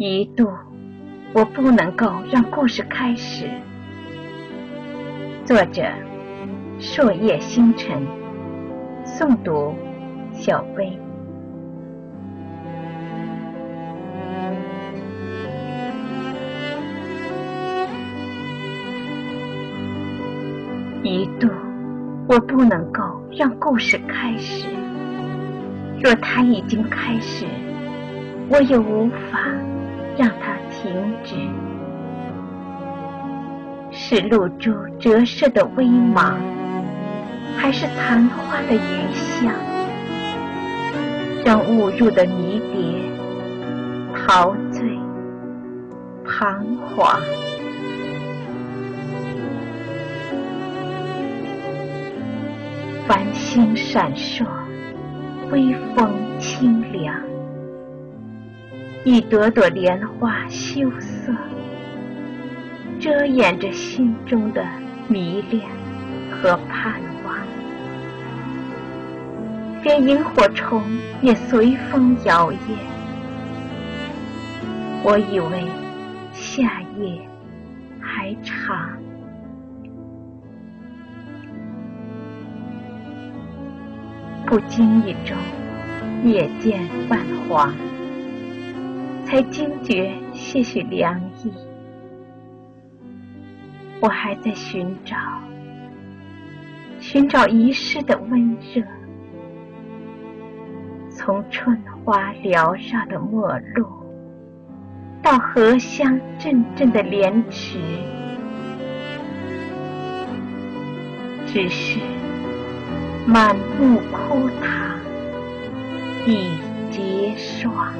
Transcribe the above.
一度，我不能够让故事开始。作者：朔夜星辰，诵读：小薇。一度，我不能够让故事开始。若它已经开始，我也无法。让它停止，是露珠折射的微芒，还是残花的余香，让误入的迷蝶陶醉彷徨？繁星闪烁，微风清凉。一朵朵莲花羞涩，遮掩着心中的迷恋和盼望。连萤火虫也随风摇曳。我以为夏夜还长，不经意中，夜渐泛黄。才惊觉些许凉意，我还在寻找，寻找遗失的温热。从春花缭绕的陌路，到荷香阵阵的莲池，只是满目枯塘已结霜。